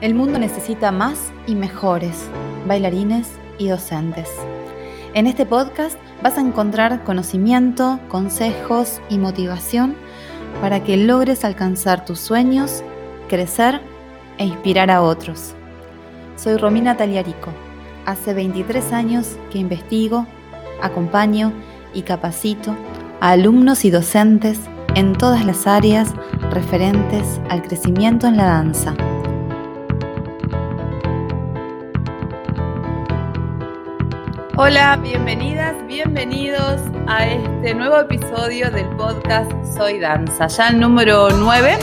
El mundo necesita más y mejores bailarines y docentes. En este podcast vas a encontrar conocimiento, consejos y motivación para que logres alcanzar tus sueños, crecer e inspirar a otros. Soy Romina Taliarico. Hace 23 años que investigo, acompaño y capacito a alumnos y docentes en todas las áreas referentes al crecimiento en la danza Hola, bienvenidas, bienvenidos a este nuevo episodio del podcast Soy Danza, ya el número 9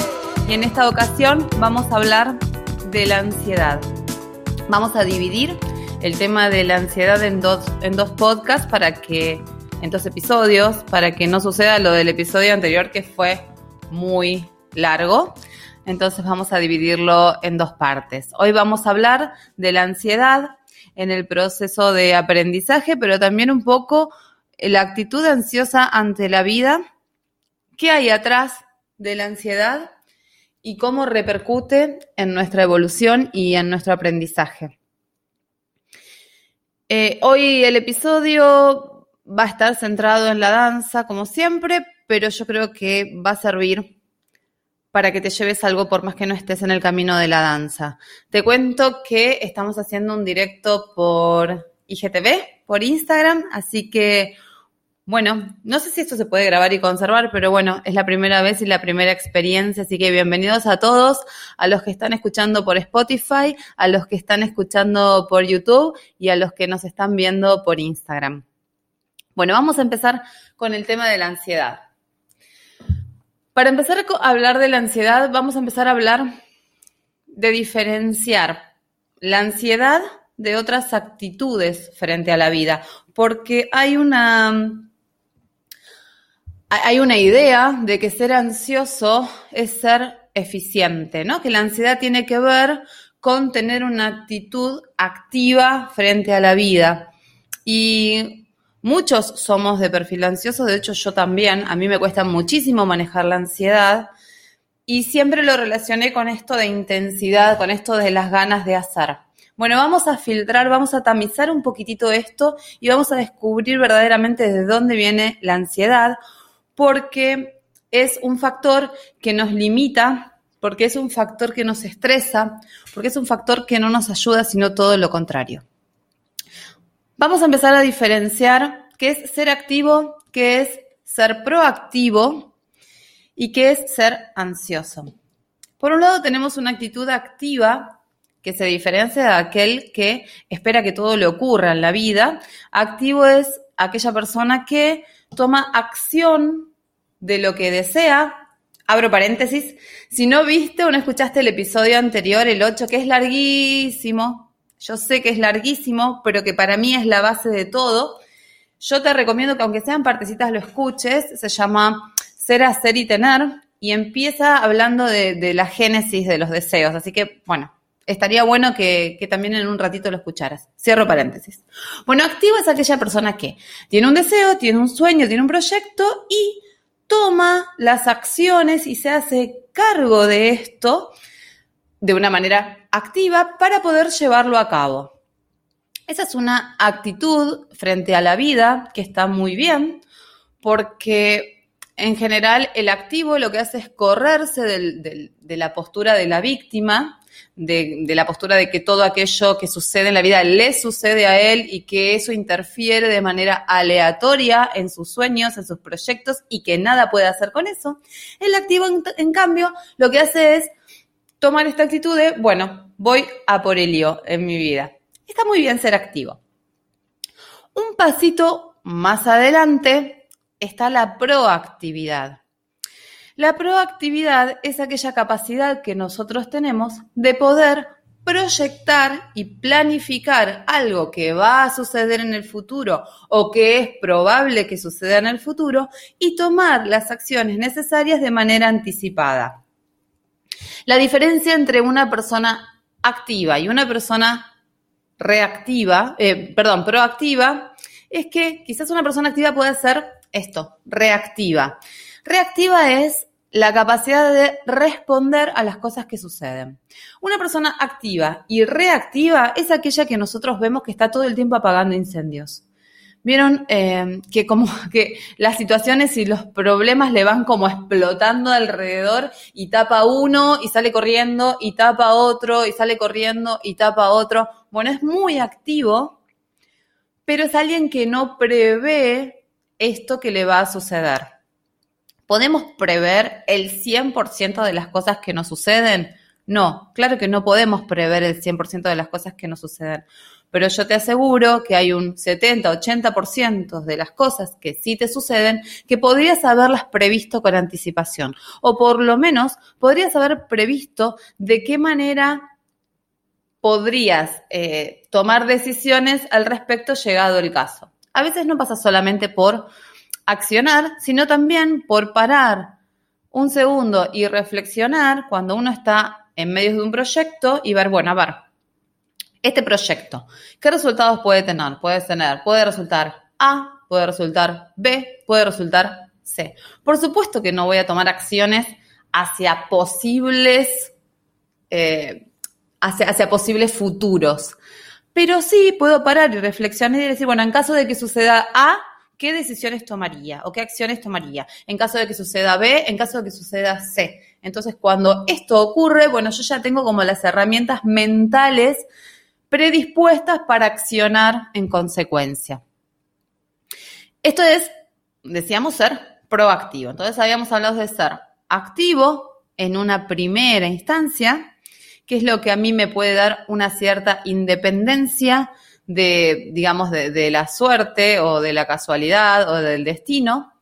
y en esta ocasión vamos a hablar de la ansiedad. Vamos a dividir el tema de la ansiedad en dos, en dos podcasts para que, en dos episodios, para que no suceda lo del episodio anterior que fue muy largo. Entonces vamos a dividirlo en dos partes. Hoy vamos a hablar de la ansiedad en el proceso de aprendizaje, pero también un poco la actitud ansiosa ante la vida, qué hay atrás de la ansiedad y cómo repercute en nuestra evolución y en nuestro aprendizaje. Eh, hoy el episodio va a estar centrado en la danza, como siempre, pero yo creo que va a servir para que te lleves algo por más que no estés en el camino de la danza. Te cuento que estamos haciendo un directo por IGTV, por Instagram, así que, bueno, no sé si esto se puede grabar y conservar, pero bueno, es la primera vez y la primera experiencia, así que bienvenidos a todos, a los que están escuchando por Spotify, a los que están escuchando por YouTube y a los que nos están viendo por Instagram. Bueno, vamos a empezar con el tema de la ansiedad. Para empezar a hablar de la ansiedad, vamos a empezar a hablar de diferenciar la ansiedad de otras actitudes frente a la vida, porque hay una hay una idea de que ser ansioso es ser eficiente, ¿no? Que la ansiedad tiene que ver con tener una actitud activa frente a la vida. Y Muchos somos de perfil ansioso, de hecho yo también, a mí me cuesta muchísimo manejar la ansiedad y siempre lo relacioné con esto de intensidad, con esto de las ganas de hacer. Bueno, vamos a filtrar, vamos a tamizar un poquitito esto y vamos a descubrir verdaderamente de dónde viene la ansiedad, porque es un factor que nos limita, porque es un factor que nos estresa, porque es un factor que no nos ayuda, sino todo lo contrario. Vamos a empezar a diferenciar qué es ser activo, qué es ser proactivo y qué es ser ansioso. Por un lado tenemos una actitud activa que se diferencia de aquel que espera que todo le ocurra en la vida. Activo es aquella persona que toma acción de lo que desea. Abro paréntesis. Si no viste o no escuchaste el episodio anterior, el 8, que es larguísimo, yo sé que es larguísimo, pero que para mí es la base de todo. Yo te recomiendo que aunque sean partecitas lo escuches, se llama Ser, Hacer y Tener y empieza hablando de, la génesis de los deseos. Así que, bueno, estaría bueno que, que, también en un ratito lo escucharas. Cierro paréntesis. Bueno, activo es aquella persona que tiene un deseo, tiene un sueño, tiene un proyecto y toma las acciones y se hace cargo de esto de una manera activa para poder llevarlo a cabo. Esa es una actitud frente a la vida que está muy bien porque en general el activo lo que hace es correrse de la postura de la víctima, de, la postura de que todo aquello que sucede en la vida le sucede a él y que eso interfiere de manera aleatoria en sus sueños, en sus proyectos y que nada puede hacer con eso. El activo, en cambio, lo que hace es tomar esta actitud de, bueno, voy a por el lío en mi vida. Está muy bien ser activo. Un pasito más adelante está la proactividad. La proactividad es aquella capacidad que nosotros tenemos de poder proyectar y planificar algo que va a suceder en el futuro o que es probable que suceda en el futuro y tomar las acciones necesarias de manera anticipada. La diferencia entre una persona activa y una persona reactiva, eh, perdón, proactiva, es que quizás una persona activa puede ser esto, reactiva. Reactiva es la capacidad de responder a las cosas que suceden. Una persona activa y reactiva es aquella que nosotros vemos que está todo el tiempo apagando incendios. Vieron eh, que como que las situaciones y los problemas le van como explotando alrededor y tapa uno y sale corriendo y tapa otro y sale corriendo y tapa otro. Bueno, es muy activo, pero es alguien que no prevé esto que le va a suceder. ¿Podemos prever el 100% de las cosas que nos suceden? No, claro que no podemos prever el 100% de las cosas que nos suceden pero yo te aseguro que hay un 70-80% de las cosas que sí te suceden que podrías haberlas previsto con anticipación, o por lo menos podrías haber previsto de qué manera podrías eh, tomar decisiones al respecto llegado el caso. A veces no pasa solamente por accionar, sino también por parar un segundo y reflexionar cuando uno está en medio de un proyecto y ver, bueno, a ver, este proyecto, ¿qué resultados puede tener? Puede tener, puede resultar A, puede resultar B, puede resultar C. Por supuesto que no voy a tomar acciones hacia posibles, eh, hacia, hacia posibles futuros, pero sí puedo parar y reflexionar y decir, bueno, en caso de que suceda A, ¿qué decisiones tomaría o qué acciones tomaría? En caso de que suceda B, en caso de que suceda C. Entonces, cuando esto ocurre, bueno, yo ya tengo como las herramientas mentales predispuestas para accionar en consecuencia. Esto es, decíamos, ser proactivo. Entonces habíamos hablado de ser activo en una primera instancia, que es lo que a mí me puede dar una cierta independencia de, digamos, de, de la suerte o de la casualidad o del destino.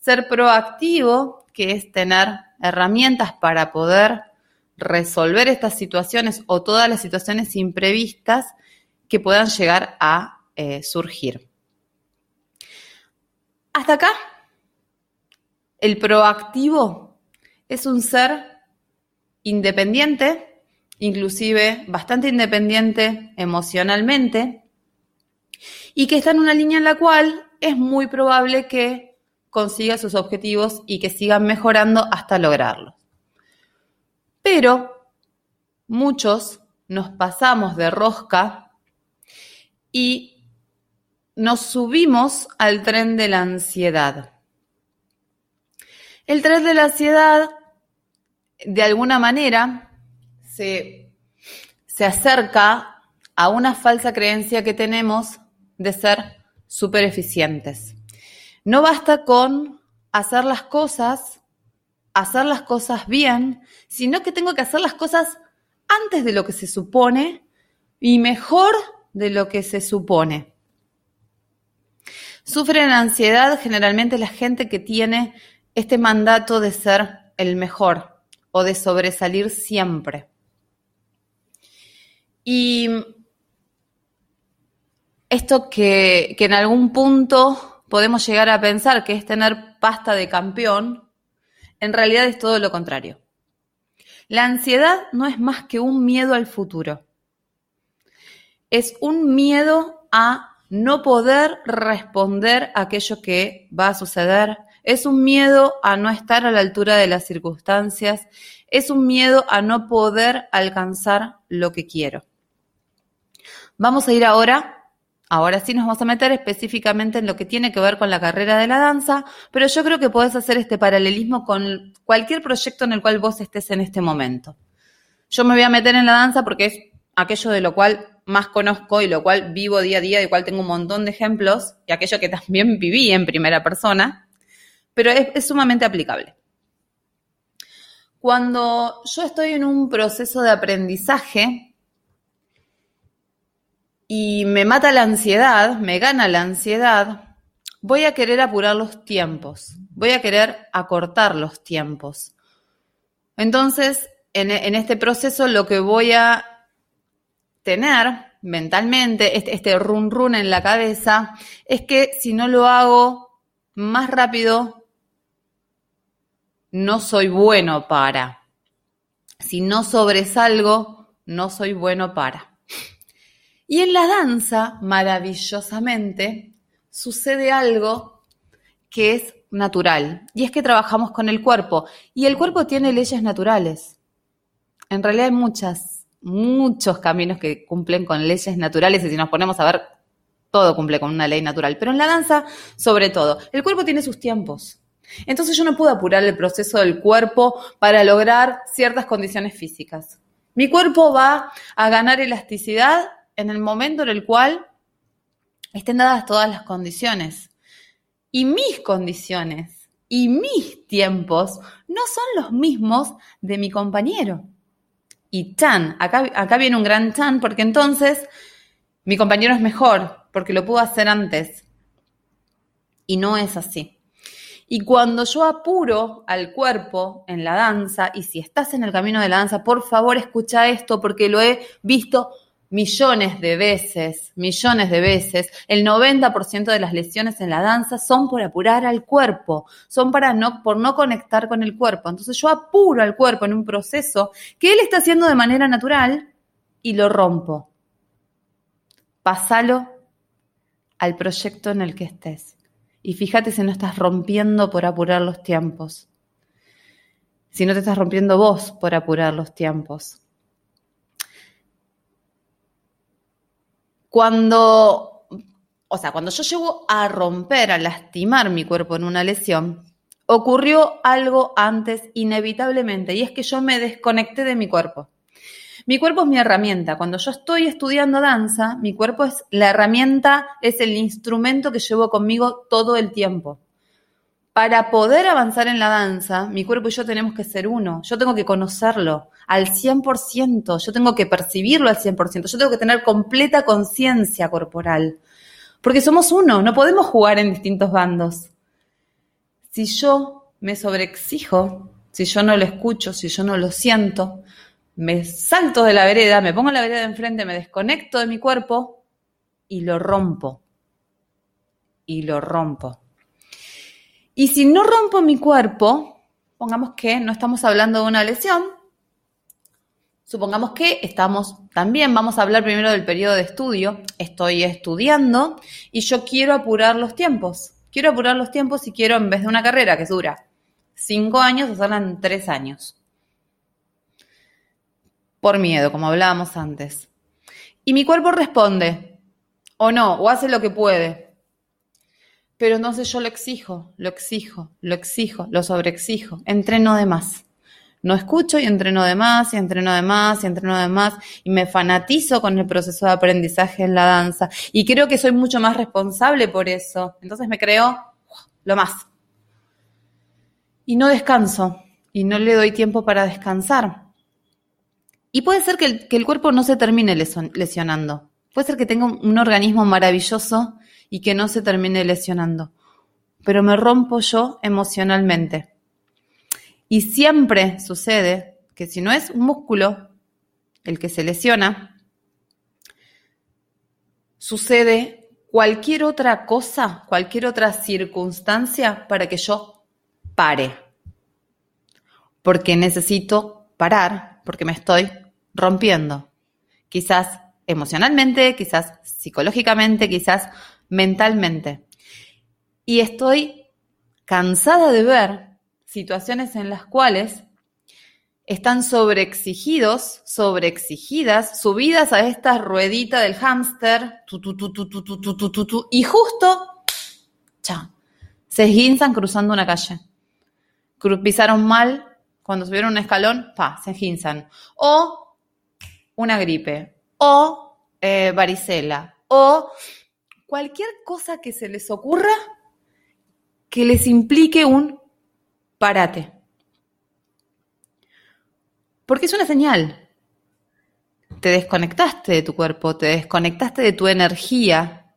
Ser proactivo, que es tener herramientas para poder resolver estas situaciones o todas las situaciones imprevistas que puedan llegar a eh, surgir. Hasta acá, el proactivo es un ser independiente, inclusive bastante independiente emocionalmente, y que está en una línea en la cual es muy probable que consiga sus objetivos y que sigan mejorando hasta lograrlos. Pero muchos nos pasamos de rosca y nos subimos al tren de la ansiedad. El tren de la ansiedad, de alguna manera, se, se acerca a una falsa creencia que tenemos de ser súper eficientes. No basta con hacer las cosas hacer las cosas bien, sino que tengo que hacer las cosas antes de lo que se supone y mejor de lo que se supone. Sufren ansiedad generalmente la gente que tiene este mandato de ser el mejor o de sobresalir siempre. Y esto que, que en algún punto podemos llegar a pensar que es tener pasta de campeón, en realidad es todo lo contrario. La ansiedad no es más que un miedo al futuro. Es un miedo a no poder responder a aquello que va a suceder. Es un miedo a no estar a la altura de las circunstancias. Es un miedo a no poder alcanzar lo que quiero. Vamos a ir ahora Ahora sí nos vamos a meter específicamente en lo que tiene que ver con la carrera de la danza, pero yo creo que podés hacer este paralelismo con cualquier proyecto en el cual vos estés en este momento. Yo me voy a meter en la danza porque es aquello de lo cual más conozco y lo cual vivo día a día, de cual tengo un montón de ejemplos y aquello que también viví en primera persona, pero es, es sumamente aplicable. Cuando yo estoy en un proceso de aprendizaje, y me mata la ansiedad, me gana la ansiedad, voy a querer apurar los tiempos, voy a querer acortar los tiempos. Entonces, en, este proceso lo que voy a tener mentalmente, este, este run run en la cabeza, es que si no lo hago más rápido, no soy bueno para. Si no sobresalgo, no soy bueno para. Y en la danza, maravillosamente, sucede algo que es natural, y es que trabajamos con el cuerpo, y el cuerpo tiene leyes naturales. En realidad hay muchas, muchos caminos que cumplen con leyes naturales, y si nos ponemos a ver, todo cumple con una ley natural, pero en la danza, sobre todo, el cuerpo tiene sus tiempos. Entonces yo no puedo apurar el proceso del cuerpo para lograr ciertas condiciones físicas. Mi cuerpo va a ganar elasticidad en el momento en el cual estén dadas todas las condiciones. Y mis condiciones y mis tiempos no son los mismos de mi compañero. Y Chan, acá, acá viene un gran Chan, porque entonces mi compañero es mejor, porque lo pudo hacer antes. Y no es así. Y cuando yo apuro al cuerpo en la danza, y si estás en el camino de la danza, por favor escucha esto porque lo he visto millones de veces, millones de veces, el 90% de las lesiones en la danza son por apurar al cuerpo, son para no, por no conectar con el cuerpo. Entonces yo apuro al cuerpo en un proceso que él está haciendo de manera natural y lo rompo. Pásalo al proyecto en el que estés. Y fíjate si no estás rompiendo por apurar los tiempos. Si no te estás rompiendo vos por apurar los tiempos. Cuando, o sea, cuando yo llego a romper, a lastimar mi cuerpo en una lesión, ocurrió algo antes inevitablemente y es que yo me desconecté de mi cuerpo. Mi cuerpo es mi herramienta. Cuando yo estoy estudiando danza, mi cuerpo es la herramienta, es el instrumento que llevo conmigo todo el tiempo. Para poder avanzar en la danza, mi cuerpo y yo tenemos que ser uno. Yo tengo que conocerlo al 100%, yo tengo que percibirlo al 100%, yo tengo que tener completa conciencia corporal. Porque somos uno, no podemos jugar en distintos bandos. Si yo me sobreexijo, si yo no lo escucho, si yo no lo siento, me salto de la vereda, me pongo en la vereda de enfrente, me desconecto de mi cuerpo y lo rompo. Y lo rompo. Y si no rompo mi cuerpo, pongamos que no estamos hablando de una lesión, supongamos que estamos también, vamos a hablar primero del periodo de estudio, estoy estudiando y yo quiero apurar los tiempos. Quiero apurar los tiempos y quiero, en vez de una carrera que dura cinco años, hacerla en tres años por miedo, como hablábamos antes. Y mi cuerpo responde, o no, o hace lo que puede. Pero entonces yo lo exijo, lo exijo, lo exijo, lo sobreexijo, entreno de más. No escucho y entreno de más, y entreno de más, y entreno de más, y me fanatizo con el proceso de aprendizaje en la danza. Y creo que soy mucho más responsable por eso. Entonces me creo lo más. Y no descanso, y no le doy tiempo para descansar. Y puede ser que el, cuerpo no se termine lesionando. Puede ser que tenga un, organismo maravilloso y que no se termine lesionando. Pero me rompo yo emocionalmente. Y siempre sucede que si no es un músculo el que se lesiona, sucede cualquier otra cosa, cualquier otra circunstancia para que yo pare. Porque necesito parar, porque me estoy rompiendo. Quizás emocionalmente, quizás psicológicamente, quizás mentalmente. Y estoy cansada de ver situaciones en las cuales están sobreexigidos, sobreexigidas, subidas a esta ruedita del hámster, y justo, se esguinzan cruzando una calle. Pisaron mal, cuando subieron un escalón, pa, se esguinzan. O una gripe o eh, varicela o cualquier cosa que se les ocurra que les implique un parate. Porque es una señal. Te desconectaste de tu cuerpo, te desconectaste de tu energía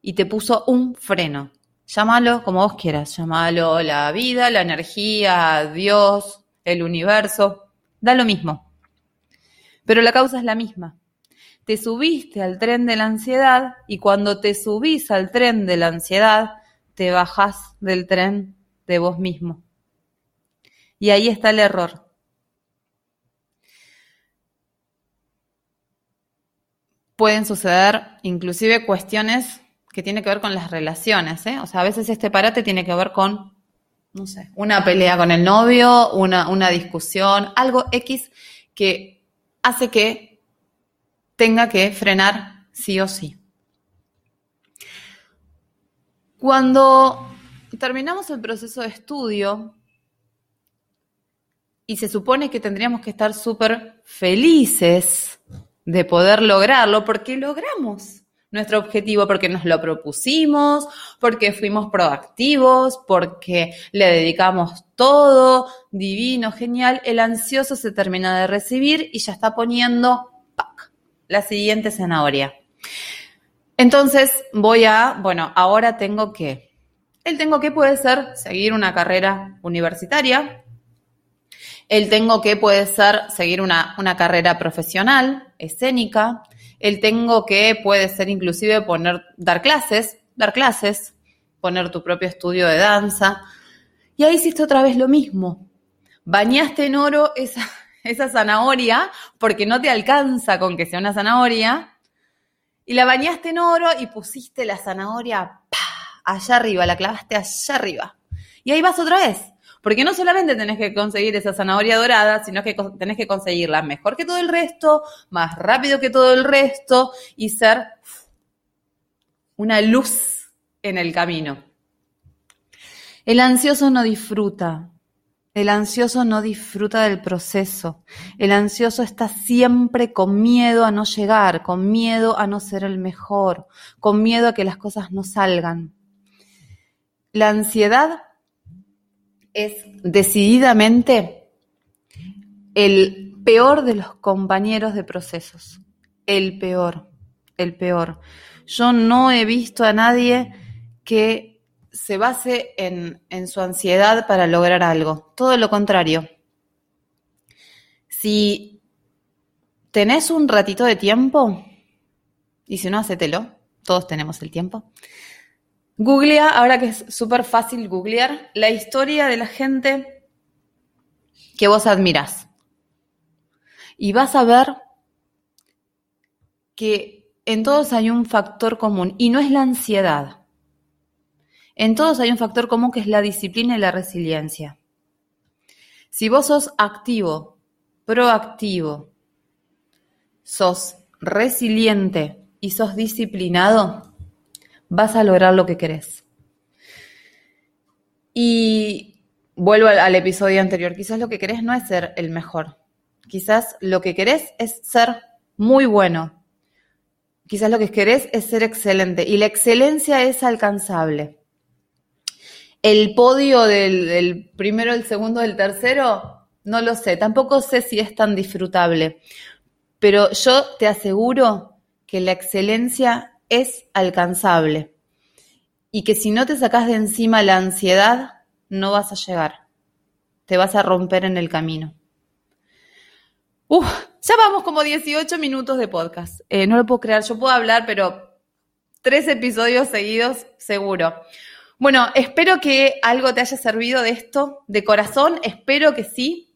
y te puso un freno. Llámalo como vos quieras, llámalo la vida, la energía, Dios, el universo, da lo mismo pero la causa es la misma. Te subiste al tren de la ansiedad y cuando te subís al tren de la ansiedad, te bajás del tren de vos mismo. Y ahí está el error. Pueden suceder inclusive cuestiones que tienen que ver con las relaciones. ¿eh? O sea, a veces este parate tiene que ver con no sé, una pelea con el novio, una, una discusión, algo X que hace que tenga que frenar sí o sí. Cuando terminamos el proceso de estudio, y se supone que tendríamos que estar súper felices de poder lograrlo, porque logramos nuestro objetivo porque nos lo propusimos, porque fuimos proactivos, porque le dedicamos todo, divino, genial, el ansioso se termina de recibir y ya está poniendo la siguiente zanahoria. Entonces voy a, bueno, ahora tengo que, el tengo que puede ser seguir una carrera universitaria, el tengo que puede ser seguir una, una carrera profesional, escénica, el tengo que puede ser inclusive poner, dar clases, dar clases, poner tu propio estudio de danza. Y ahí hiciste otra vez lo mismo. Bañaste en oro esa, esa zanahoria porque no te alcanza con que sea una zanahoria. Y la bañaste en oro y pusiste la zanahoria allá arriba, la clavaste allá arriba. Y ahí vas otra vez. Porque no solamente tenés que conseguir esa zanahoria dorada, sino que tenés que conseguirla mejor que todo el resto, más rápido que todo el resto y ser una luz en el camino. El ansioso no disfruta. El ansioso no disfruta del proceso. El ansioso está siempre con miedo a no llegar, con miedo a no ser el mejor, con miedo a que las cosas no salgan. La ansiedad es decididamente el peor de los compañeros de procesos. El peor, el peor. Yo no he visto a nadie que se base en, su ansiedad para lograr algo. Todo lo contrario. Si tenés un ratito de tiempo, y si no, hacételo, todos tenemos el tiempo, Googlea, ahora que es súper fácil googlear, la historia de la gente que vos admirás. Y vas a ver que en todos hay un factor común y no es la ansiedad. En todos hay un factor común que es la disciplina y la resiliencia. Si vos sos activo, proactivo, sos resiliente y sos disciplinado, vas a lograr lo que querés. Y vuelvo al, episodio anterior, quizás lo que querés no es ser el mejor, quizás lo que querés es ser muy bueno, quizás lo que querés es ser excelente y la excelencia es alcanzable. El podio del, del primero, el segundo, el tercero, no lo sé, tampoco sé si es tan disfrutable, pero yo te aseguro que la excelencia es alcanzable y que si no te sacas de encima la ansiedad, no vas a llegar. Te vas a romper en el camino. Uf, ya vamos como 18 minutos de podcast. Eh, no lo puedo creer, yo puedo hablar, pero tres episodios seguidos, seguro. Bueno, espero que algo te haya servido de esto, de corazón, espero que sí.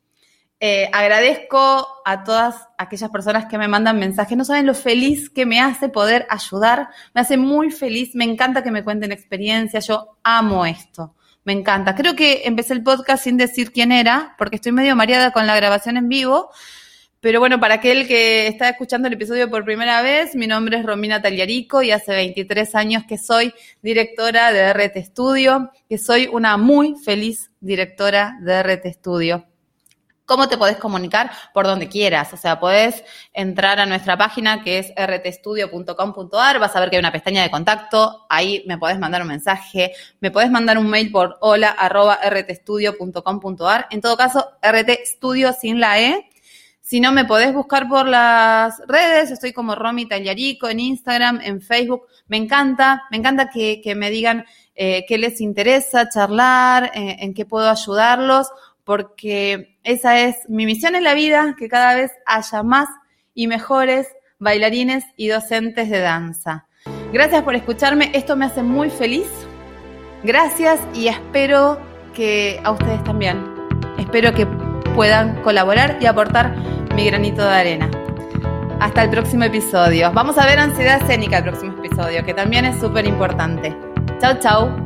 Eh, agradezco a todas aquellas personas que me mandan mensajes. No saben lo feliz que me hace poder ayudar. Me hace muy feliz. Me encanta que me cuenten experiencias. Yo amo esto. Me encanta. Creo que empecé el podcast sin decir quién era, porque estoy medio mareada con la grabación en vivo. Pero bueno, para aquel que está escuchando el episodio por primera vez, mi nombre es Romina Tagliarico y hace 23 años que soy directora de RT Studio, que soy una muy feliz directora de RT Studio. ¿Cómo te podés comunicar? Por donde quieras. O sea, podés entrar a nuestra página que es rtstudio.com.ar, vas a ver que hay una pestaña de contacto, ahí me podés mandar un mensaje, me podés mandar un mail por hola rtstudio.com.ar. En todo caso, rtstudio sin la E. Si no, me podés buscar por las redes, estoy como Romy Tallarico en Instagram, en Facebook. Me encanta, me encanta que, me digan eh, qué les interesa charlar, eh, en qué puedo ayudarlos porque esa es mi misión en la vida, que cada vez haya más y mejores bailarines y docentes de danza. Gracias por escucharme, esto me hace muy feliz. Gracias y espero que a ustedes también. Espero que puedan colaborar y aportar mi granito de arena. Hasta el próximo episodio. Vamos a ver ansiedad escénica el próximo episodio, que también es súper importante. Chau, chau.